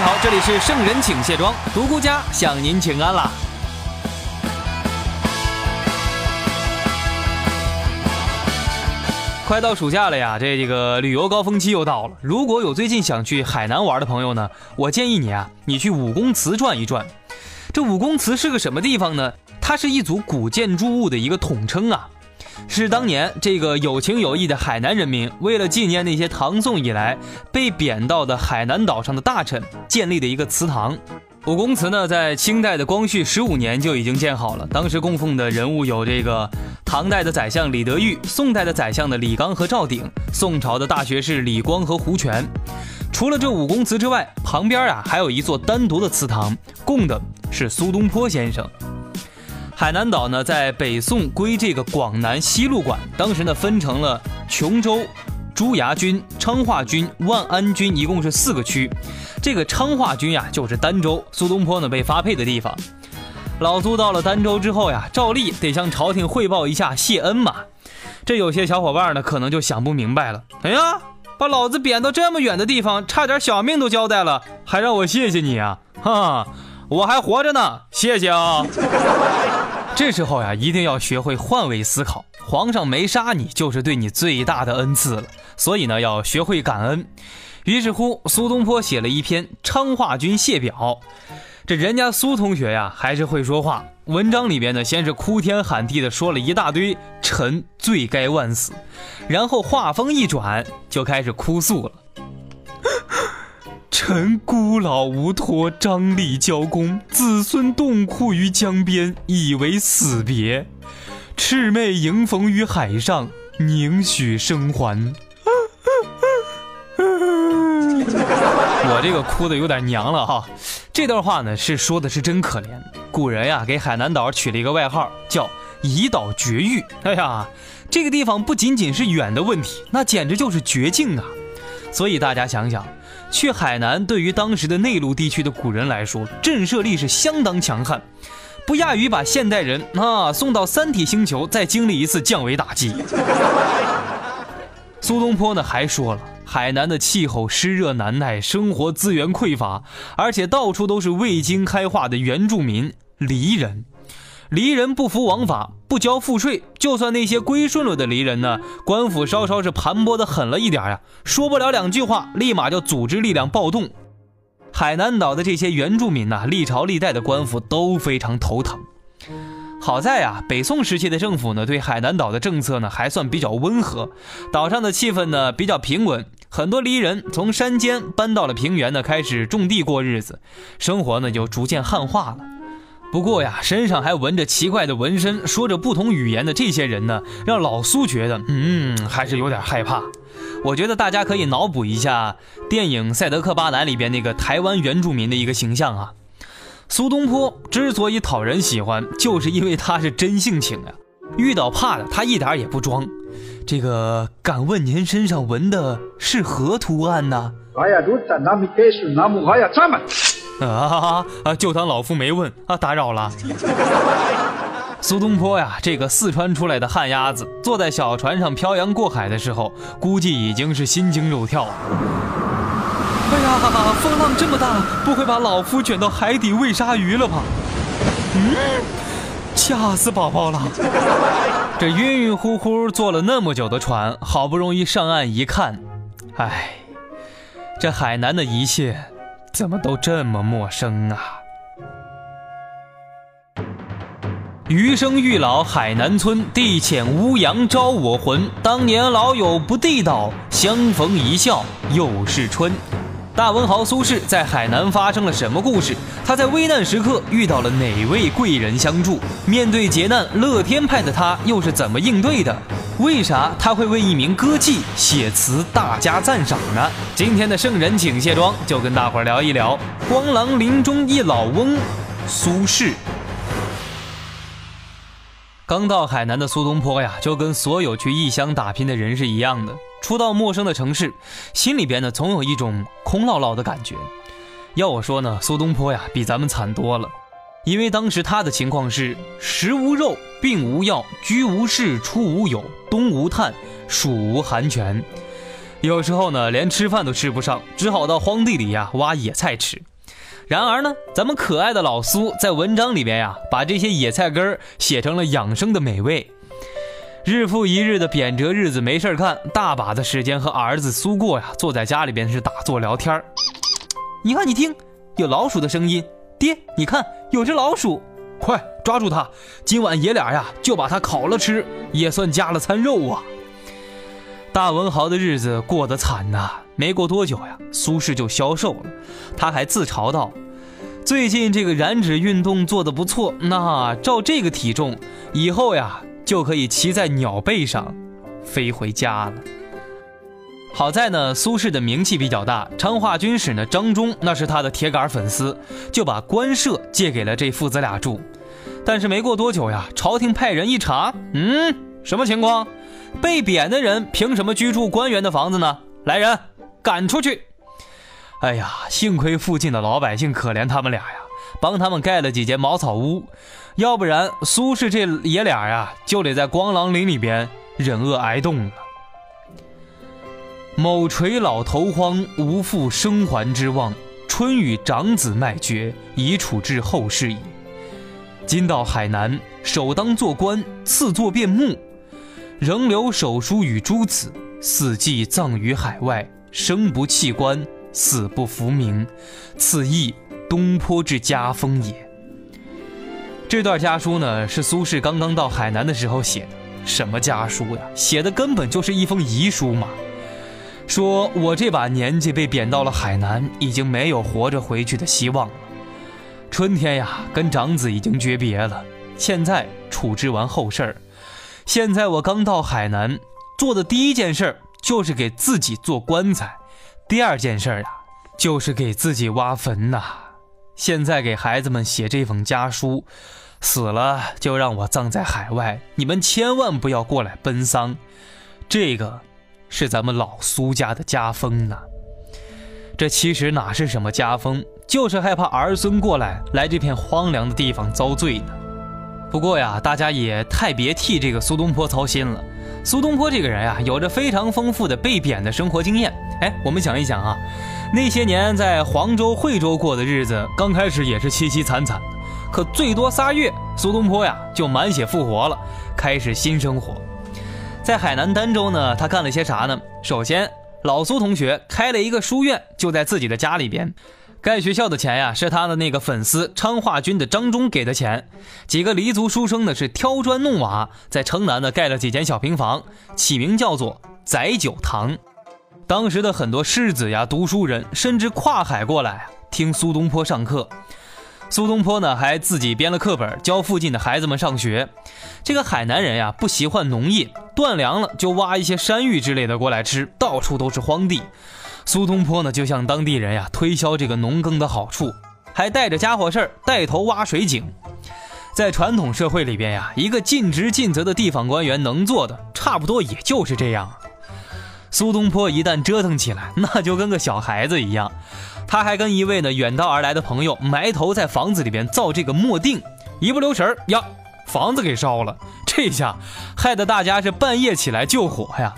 位好，这里是圣人请卸妆，独孤家向您请安啦。快到暑假了呀，这这个旅游高峰期又到了。如果有最近想去海南玩的朋友呢，我建议你啊，你去武功祠转一转。这武功祠是个什么地方呢？它是一组古建筑物的一个统称啊。是当年这个有情有义的海南人民，为了纪念那些唐宋以来被贬到的海南岛上的大臣，建立的一个祠堂。武公祠呢，在清代的光绪十五年就已经建好了。当时供奉的人物有这个唐代的宰相李德裕，宋代的宰相的李纲和赵鼎，宋朝的大学士李光和胡权。除了这武公祠之外，旁边啊还有一座单独的祠堂，供的是苏东坡先生。海南岛呢，在北宋归这个广南西路管，当时呢分成了琼州、朱崖军、昌化军、万安军，一共是四个区。这个昌化军呀，就是儋州，苏东坡呢被发配的地方。老苏到了儋州之后呀，照例得向朝廷汇报一下谢恩嘛。这有些小伙伴呢，可能就想不明白了。哎呀，把老子贬到这么远的地方，差点小命都交代了，还让我谢谢你啊？哈哈，我还活着呢，谢谢啊。这时候呀，一定要学会换位思考。皇上没杀你，就是对你最大的恩赐了。所以呢，要学会感恩。于是乎，苏东坡写了一篇《昌化军谢表》。这人家苏同学呀，还是会说话。文章里边呢，先是哭天喊地的说了一大堆“臣罪该万死”，然后话锋一转，就开始哭诉了。臣孤老无托，张力交公，子孙冻枯于江边，以为死别。赤妹迎逢于海上，宁许生还？我这个哭的有点娘了哈。这段话呢，是说的是真可怜。古人呀，给海南岛取了一个外号，叫“遗岛绝域”。哎呀，这个地方不仅仅是远的问题，那简直就是绝境啊！所以大家想想。去海南对于当时的内陆地区的古人来说，震慑力是相当强悍，不亚于把现代人啊送到三体星球再经历一次降维打击。苏东坡呢还说了，海南的气候湿热难耐，生活资源匮乏，而且到处都是未经开化的原住民黎人。黎人不服王法，不交赋税。就算那些归顺了的黎人呢，官府稍稍是盘剥的狠了一点呀，说不了两句话，立马就组织力量暴动。海南岛的这些原住民呐，历朝历代的官府都非常头疼。好在呀，北宋时期的政府呢，对海南岛的政策呢，还算比较温和，岛上的气氛呢比较平稳，很多黎人从山间搬到了平原呢，开始种地过日子，生活呢就逐渐汉化了。不过呀，身上还纹着奇怪的纹身，说着不同语言的这些人呢，让老苏觉得，嗯，还是有点害怕。我觉得大家可以脑补一下电影《赛德克·巴南》里边那个台湾原住民的一个形象啊。苏东坡之所以讨人喜欢，就是因为他是真性情呀。遇到怕的，他一点也不装。这个，敢问您身上纹的是何图案呢？哎呀，都在那么哎呀，这么。啊啊！就当老夫没问啊，打扰了。苏东坡呀，这个四川出来的旱鸭子，坐在小船上漂洋过海的时候，估计已经是心惊肉跳。哎呀，风浪这么大，不会把老夫卷到海底喂鲨鱼了吧？嗯，吓死宝宝了。这晕晕乎乎坐了那么久的船，好不容易上岸一看，哎，这海南的一切。怎么都这么陌生啊！余生欲老海南村，地浅乌杨招我魂。当年老友不地道，相逢一笑又是春。大文豪苏轼在海南发生了什么故事？他在危难时刻遇到了哪位贵人相助？面对劫难，乐天派的他又是怎么应对的？为啥他会为一名歌妓写词大加赞赏呢？今天的圣人请卸妆，就跟大伙儿聊一聊光廊林中一老翁苏轼。刚到海南的苏东坡呀，就跟所有去异乡打拼的人是一样的，初到陌生的城市，心里边呢总有一种空落落的感觉。要我说呢，苏东坡呀比咱们惨多了，因为当时他的情况是食无肉，病无药，居无室，出无友，冬无炭，暑无寒泉，有时候呢连吃饭都吃不上，只好到荒地里呀挖野菜吃。然而呢，咱们可爱的老苏在文章里边呀，把这些野菜根儿写成了养生的美味。日复一日的贬谪日子没事儿干，大把的时间和儿子苏过呀，坐在家里边是打坐聊天你看，你听，有老鼠的声音。爹，你看，有只老鼠，快抓住它！今晚爷俩呀就把它烤了吃，也算加了餐肉啊。大文豪的日子过得惨呐。没过多久呀，苏轼就消瘦了。他还自嘲道：“最近这个燃脂运动做得不错，那照这个体重，以后呀就可以骑在鸟背上飞回家了。”好在呢，苏轼的名气比较大，昌化军使呢张忠那是他的铁杆粉丝，就把官舍借给了这父子俩住。但是没过多久呀，朝廷派人一查，嗯，什么情况？被贬的人凭什么居住官员的房子呢？来人！赶出去！哎呀，幸亏附近的老百姓可怜他们俩呀，帮他们盖了几间茅草屋，要不然苏轼这爷俩呀就得在光狼林里边忍饿挨冻了。某垂老头荒，无复生还之望。春与长子迈绝，已处置后事矣。今到海南，首当做官，次作变墓，仍留手书与诸子，死既葬于海外。生不弃官，死不服名，此亦东坡之家风也。这段家书呢，是苏轼刚刚到海南的时候写的。什么家书呀？写的根本就是一封遗书嘛。说我这把年纪被贬到了海南，已经没有活着回去的希望了。春天呀，跟长子已经诀别了。现在处置完后事儿，现在我刚到海南，做的第一件事儿。就是给自己做棺材，第二件事呀，就是给自己挖坟呐。现在给孩子们写这封家书，死了就让我葬在海外，你们千万不要过来奔丧。这个是咱们老苏家的家风呢。这其实哪是什么家风，就是害怕儿孙过来来这片荒凉的地方遭罪呢。不过呀，大家也太别替这个苏东坡操心了。苏东坡这个人呀，有着非常丰富的被贬的生活经验。哎，我们想一想啊，那些年在黄州、惠州过的日子，刚开始也是凄凄惨惨，可最多仨月，苏东坡呀就满血复活了，开始新生活。在海南儋州呢，他干了些啥呢？首先，老苏同学开了一个书院，就在自己的家里边。盖学校的钱呀，是他的那个粉丝昌化军的张忠给的钱。几个黎族书生呢，是挑砖弄瓦，在城南呢盖了几间小平房，起名叫做载酒堂。当时的很多士子呀、读书人，甚至跨海过来听苏东坡上课。苏东坡呢，还自己编了课本，教附近的孩子们上学。这个海南人呀，不习惯农业，断粮了就挖一些山芋之类的过来吃，到处都是荒地。苏东坡呢，就向当地人呀推销这个农耕的好处，还带着家伙事儿带头挖水井。在传统社会里边呀，一个尽职尽责的地方官员能做的，差不多也就是这样。苏东坡一旦折腾起来，那就跟个小孩子一样。他还跟一位呢远道而来的朋友埋头在房子里边造这个墨锭，一不留神呀，房子给烧了。这下害得大家是半夜起来救火呀。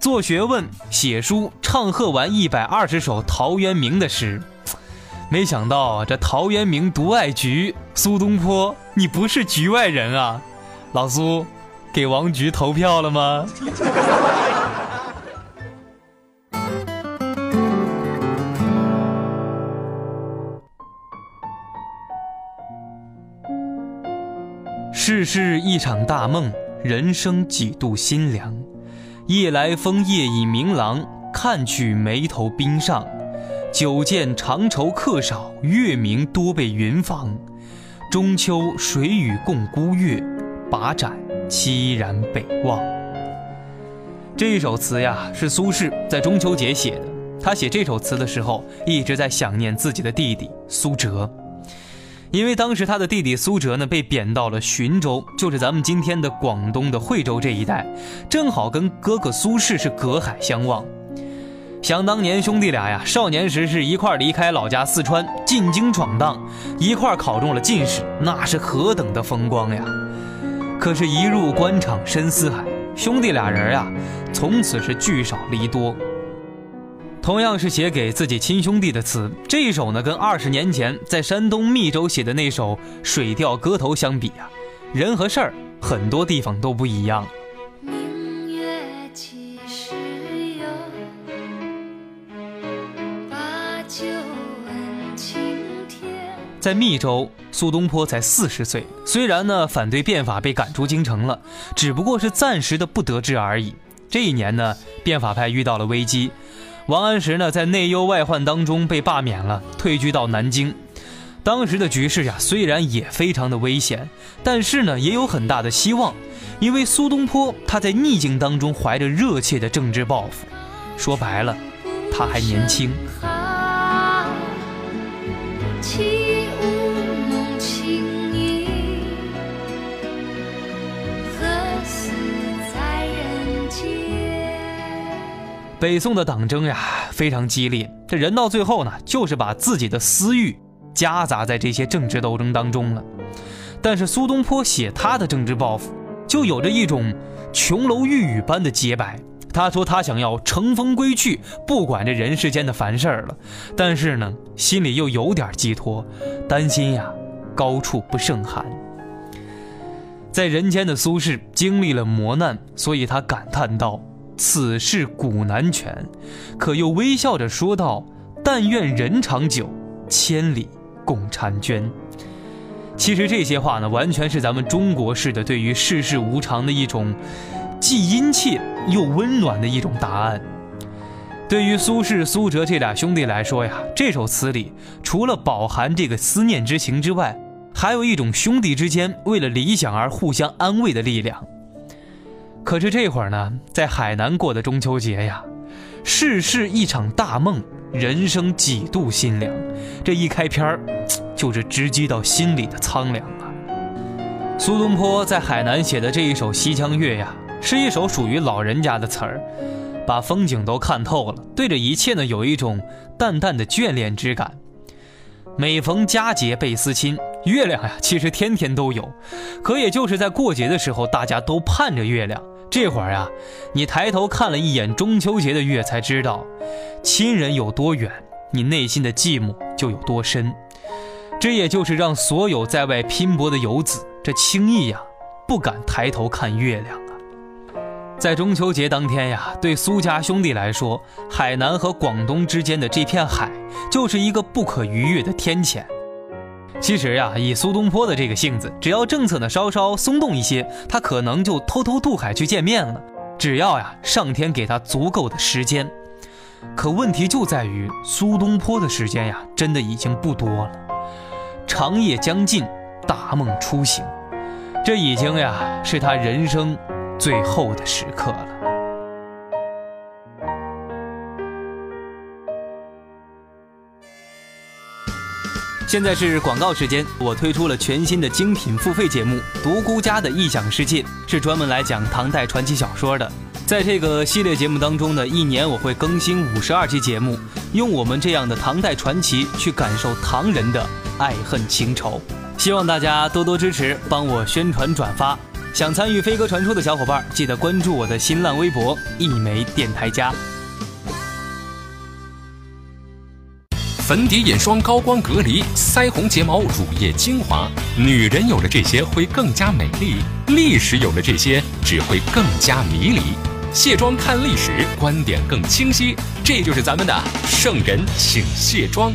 做学问、写书、唱和完一百二十首陶渊明的诗，没想到这陶渊明独爱菊，苏东坡你不是局外人啊！老苏，给王菊投票了吗？世事一场大梦，人生几度心凉。夜来风夜已明朗，看去眉头冰上。久见长愁客少，月明多被云妨。中秋水与共孤月，把盏凄然北望。这首词呀，是苏轼在中秋节写的。他写这首词的时候，一直在想念自己的弟弟苏辙，因为当时他的弟弟苏辙呢，被贬到了浔州，就是咱们今天的广东的惠州这一带，正好跟哥哥苏轼是隔海相望。想当年兄弟俩呀，少年时是一块离开老家四川进京闯荡，一块考中了进士，那是何等的风光呀！可是，一入官场深似海。兄弟俩人呀，从此是聚少离多。同样是写给自己亲兄弟的词，这一首呢，跟二十年前在山东密州写的那首《水调歌头》相比啊，人和事儿很多地方都不一样。在密州，苏东坡才四十岁。虽然呢，反对变法被赶出京城了，只不过是暂时的不得志而已。这一年呢，变法派遇到了危机，王安石呢，在内忧外患当中被罢免了，退居到南京。当时的局势呀，虽然也非常的危险，但是呢，也有很大的希望，因为苏东坡他在逆境当中怀着热切的政治抱负。说白了，他还年轻。北宋的党争呀，非常激烈。这人到最后呢，就是把自己的私欲夹杂在这些政治斗争当中了。但是苏东坡写他的政治抱负，就有着一种琼楼玉宇般的洁白。他说他想要乘风归去，不管这人世间的烦事儿了。但是呢，心里又有点寄托，担心呀，高处不胜寒。在人间的苏轼经历了磨难，所以他感叹道。此事古难全，可又微笑着说道：“但愿人长久，千里共婵娟。”其实这些话呢，完全是咱们中国式的对于世事无常的一种既殷切又温暖的一种答案。对于苏轼、苏辙这俩兄弟来说呀，这首词里除了饱含这个思念之情之外，还有一种兄弟之间为了理想而互相安慰的力量。可是这会儿呢，在海南过的中秋节呀，世事一场大梦，人生几度心凉。这一开篇儿，就是直击到心里的苍凉啊。苏东坡在海南写的这一首《西江月》呀，是一首属于老人家的词儿，把风景都看透了，对着一切呢有一种淡淡的眷恋之感。每逢佳节倍思亲，月亮呀，其实天天都有，可也就是在过节的时候，大家都盼着月亮。这会儿呀，你抬头看了一眼中秋节的月，才知道亲人有多远，你内心的寂寞就有多深。这也就是让所有在外拼搏的游子，这轻易呀不敢抬头看月亮啊。在中秋节当天呀，对苏家兄弟来说，海南和广东之间的这片海，就是一个不可逾越的天堑。其实呀，以苏东坡的这个性子，只要政策呢稍稍松动一些，他可能就偷偷渡海去见面了。只要呀，上天给他足够的时间。可问题就在于苏东坡的时间呀，真的已经不多了。长夜将近，大梦初醒，这已经呀是他人生最后的时刻了。现在是广告时间，我推出了全新的精品付费节目《独孤家的异想世界》，是专门来讲唐代传奇小说的。在这个系列节目当中呢，一年我会更新五十二期节目，用我们这样的唐代传奇去感受唐人的爱恨情仇。希望大家多多支持，帮我宣传转发。想参与飞鸽传书的小伙伴，记得关注我的新浪微博“一枚电台家”。粉底、眼霜、高光隔离、腮红、睫毛、乳液、精华，女人有了这些会更加美丽；历史有了这些只会更加迷离。卸妆看历史，观点更清晰。这就是咱们的圣人，请卸妆。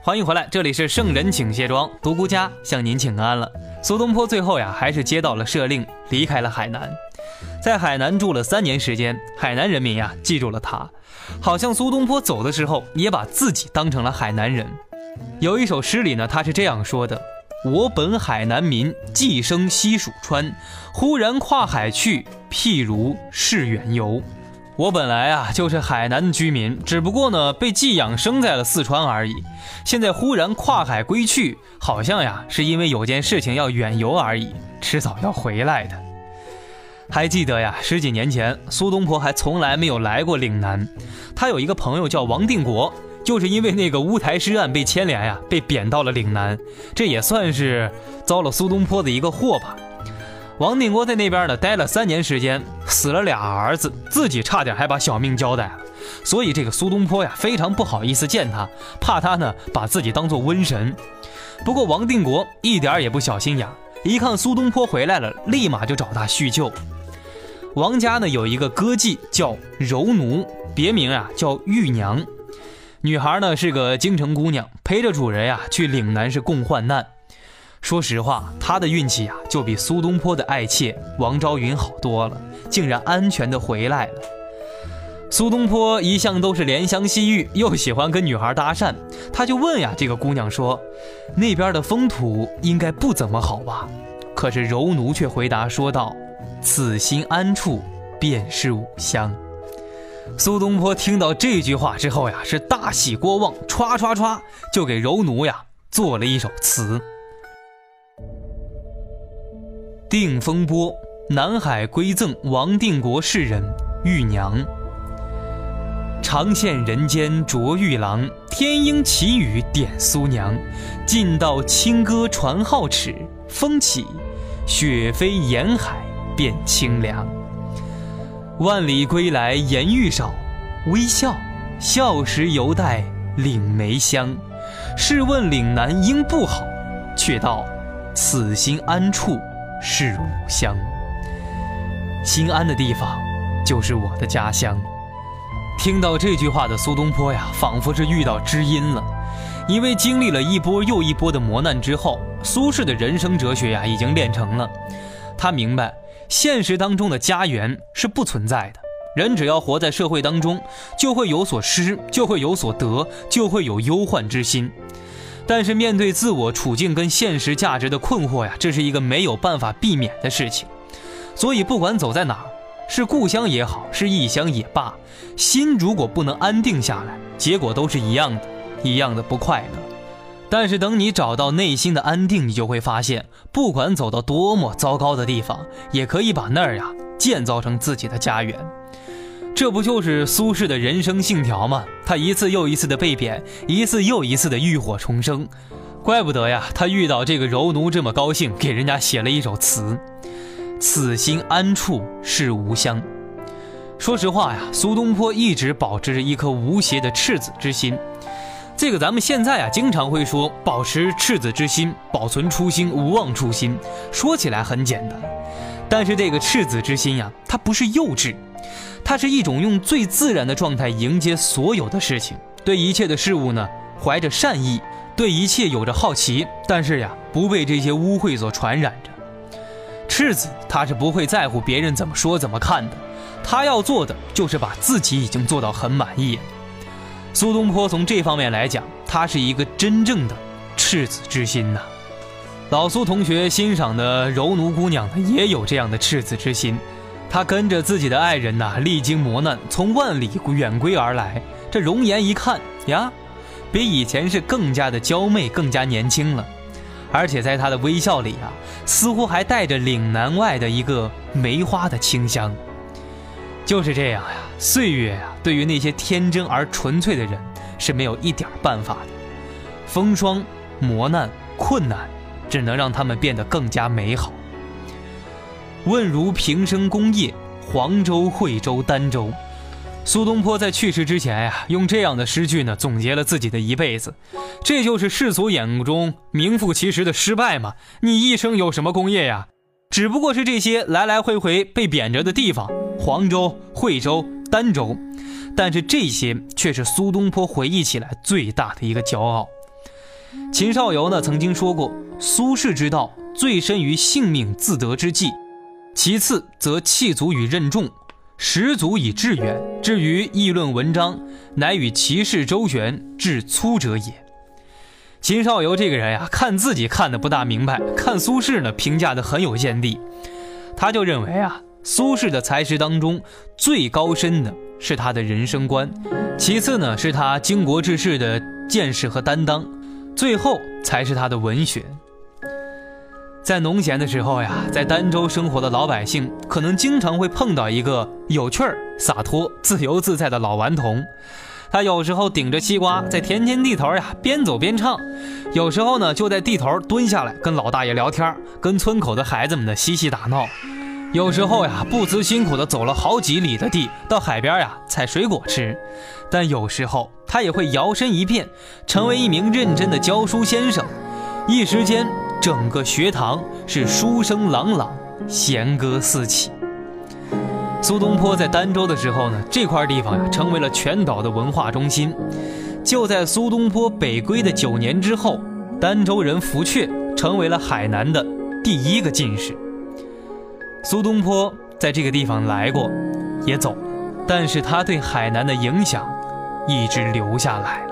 欢迎回来，这里是圣人请卸妆，独孤家向您请安了。苏东坡最后呀，还是接到了赦令，离开了海南。在海南住了三年时间，海南人民呀记住了他，好像苏东坡走的时候，也把自己当成了海南人。有一首诗里呢，他是这样说的：“我本海南民，寄生西蜀川，忽然跨海去，譬如是远游。我本来啊就是海南的居民，只不过呢被寄养生在了四川而已。现在忽然跨海归去，好像呀是因为有件事情要远游而已，迟早要回来的。还记得呀，十几年前苏东坡还从来没有来过岭南。他有一个朋友叫王定国，就是因为那个乌台诗案被牵连呀，被贬到了岭南，这也算是遭了苏东坡的一个祸吧。王定国在那边呢待了三年时间，死了俩儿子，自己差点还把小命交代了。所以这个苏东坡呀非常不好意思见他，怕他呢把自己当做瘟神。不过王定国一点也不小心眼，一看苏东坡回来了，立马就找他叙旧。王家呢有一个歌妓叫柔奴，别名啊叫玉娘。女孩呢是个京城姑娘，陪着主人呀去岭南是共患难。说实话，她的运气啊就比苏东坡的爱妾王昭云好多了，竟然安全的回来了。苏东坡一向都是怜香惜玉，又喜欢跟女孩搭讪，他就问呀这个姑娘说：“那边的风土应该不怎么好吧？”可是柔奴却回答说道。此心安处，便是吾乡。苏东坡听到这句话之后呀，是大喜过望，歘歘歘就给柔奴呀做了一首词：《定风波》，南海归赠王定国世人玉娘。长羡人间着玉郎，天鹰奇语点苏娘。尽道清歌传皓齿，风起，雪飞沿海。变清凉。万里归来颜愈少，微笑，笑时犹带岭梅香。试问岭南应不好，却道此心安处是吾乡。心安的地方，就是我的家乡。听到这句话的苏东坡呀，仿佛是遇到知音了。因为经历了一波又一波的磨难之后，苏轼的人生哲学呀，已经练成了。他明白。现实当中的家园是不存在的，人只要活在社会当中，就会有所失，就会有所得，就会有忧患之心。但是面对自我处境跟现实价值的困惑呀，这是一个没有办法避免的事情。所以不管走在哪儿，是故乡也好，是异乡也罢，心如果不能安定下来，结果都是一样的，一样的不快乐。但是等你找到内心的安定，你就会发现，不管走到多么糟糕的地方，也可以把那儿呀建造成自己的家园。这不就是苏轼的人生信条吗？他一次又一次的被贬，一次又一次的浴火重生，怪不得呀，他遇到这个柔奴这么高兴，给人家写了一首词：“此心安处是吾乡。”说实话呀，苏东坡一直保持着一颗无邪的赤子之心。这个咱们现在啊，经常会说保持赤子之心，保存初心，无忘初心。说起来很简单，但是这个赤子之心呀，它不是幼稚，它是一种用最自然的状态迎接所有的事情，对一切的事物呢，怀着善意，对一切有着好奇，但是呀，不被这些污秽所传染着。赤子他是不会在乎别人怎么说怎么看的，他要做的就是把自己已经做到很满意。苏东坡从这方面来讲，他是一个真正的赤子之心呐。老苏同学欣赏的柔奴姑娘呢，也有这样的赤子之心。她跟着自己的爱人呐，历经磨难，从万里远归而来。这容颜一看呀，比以前是更加的娇媚，更加年轻了。而且在她的微笑里啊，似乎还带着岭南外的一个梅花的清香。就是这样呀，岁月呀，对于那些天真而纯粹的人是没有一点办法的。风霜、磨难、困难，只能让他们变得更加美好。问如平生功业，黄州、惠州、儋州。苏东坡在去世之前呀，用这样的诗句呢，总结了自己的一辈子。这就是世俗眼中名副其实的失败嘛？你一生有什么功业呀？只不过是这些来来回回被贬谪的地方。黄州、惠州、儋州，但是这些却是苏东坡回忆起来最大的一个骄傲。秦少游呢曾经说过：“苏轼之道最深于性命自得之际，其次则气足与任重，实足以致远。至于议论文章，乃与其事周旋，至粗者也。”秦少游这个人呀，看自己看的不大明白，看苏轼呢评价的很有见地。他就认为啊，苏轼的才识当中最高深的是他的人生观，其次呢是他经国治世的见识和担当，最后才是他的文学。在农闲的时候呀，在儋州生活的老百姓可能经常会碰到一个有趣儿、洒脱、自由自在的老顽童。他有时候顶着西瓜在田间地头呀边走边唱，有时候呢就在地头蹲下来跟老大爷聊天，跟村口的孩子们呢嬉戏打闹。有时候呀不辞辛苦的走了好几里的地到海边呀采水果吃，但有时候他也会摇身一变成为一名认真的教书先生，一时间整个学堂是书声朗朗，弦歌四起。苏东坡在儋州的时候呢，这块地方呀成为了全岛的文化中心。就在苏东坡北归的九年之后，儋州人福阙成为了海南的第一个进士。苏东坡在这个地方来过，也走，但是他对海南的影响一直留下来。